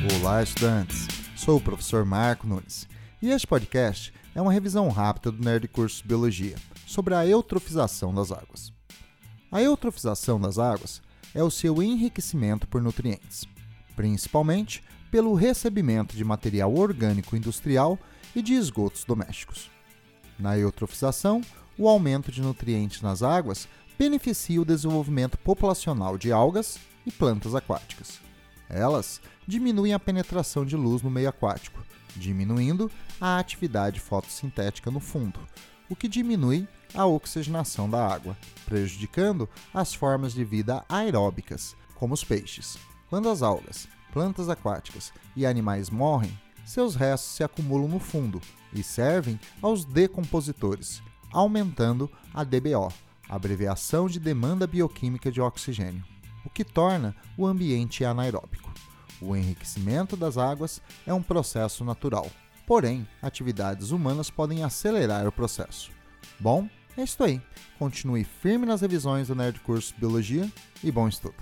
Olá, estudantes! Sou o professor Marco Nunes e este podcast é uma revisão rápida do Nerd Curso Biologia sobre a eutrofização das águas. A eutrofização das águas é o seu enriquecimento por nutrientes, principalmente pelo recebimento de material orgânico industrial e de esgotos domésticos. Na eutrofização, o aumento de nutrientes nas águas beneficia o desenvolvimento populacional de algas e plantas aquáticas. Elas diminuem a penetração de luz no meio aquático, diminuindo a atividade fotossintética no fundo, o que diminui a oxigenação da água, prejudicando as formas de vida aeróbicas, como os peixes. Quando as algas, plantas aquáticas e animais morrem, seus restos se acumulam no fundo e servem aos decompositores, aumentando a DBO, abreviação de demanda bioquímica de oxigênio, o que torna o ambiente anaeróbico. O enriquecimento das águas é um processo natural, porém, atividades humanas podem acelerar o processo. Bom, é isso aí. Continue firme nas revisões do Nerd Curso Biologia e bom estudo!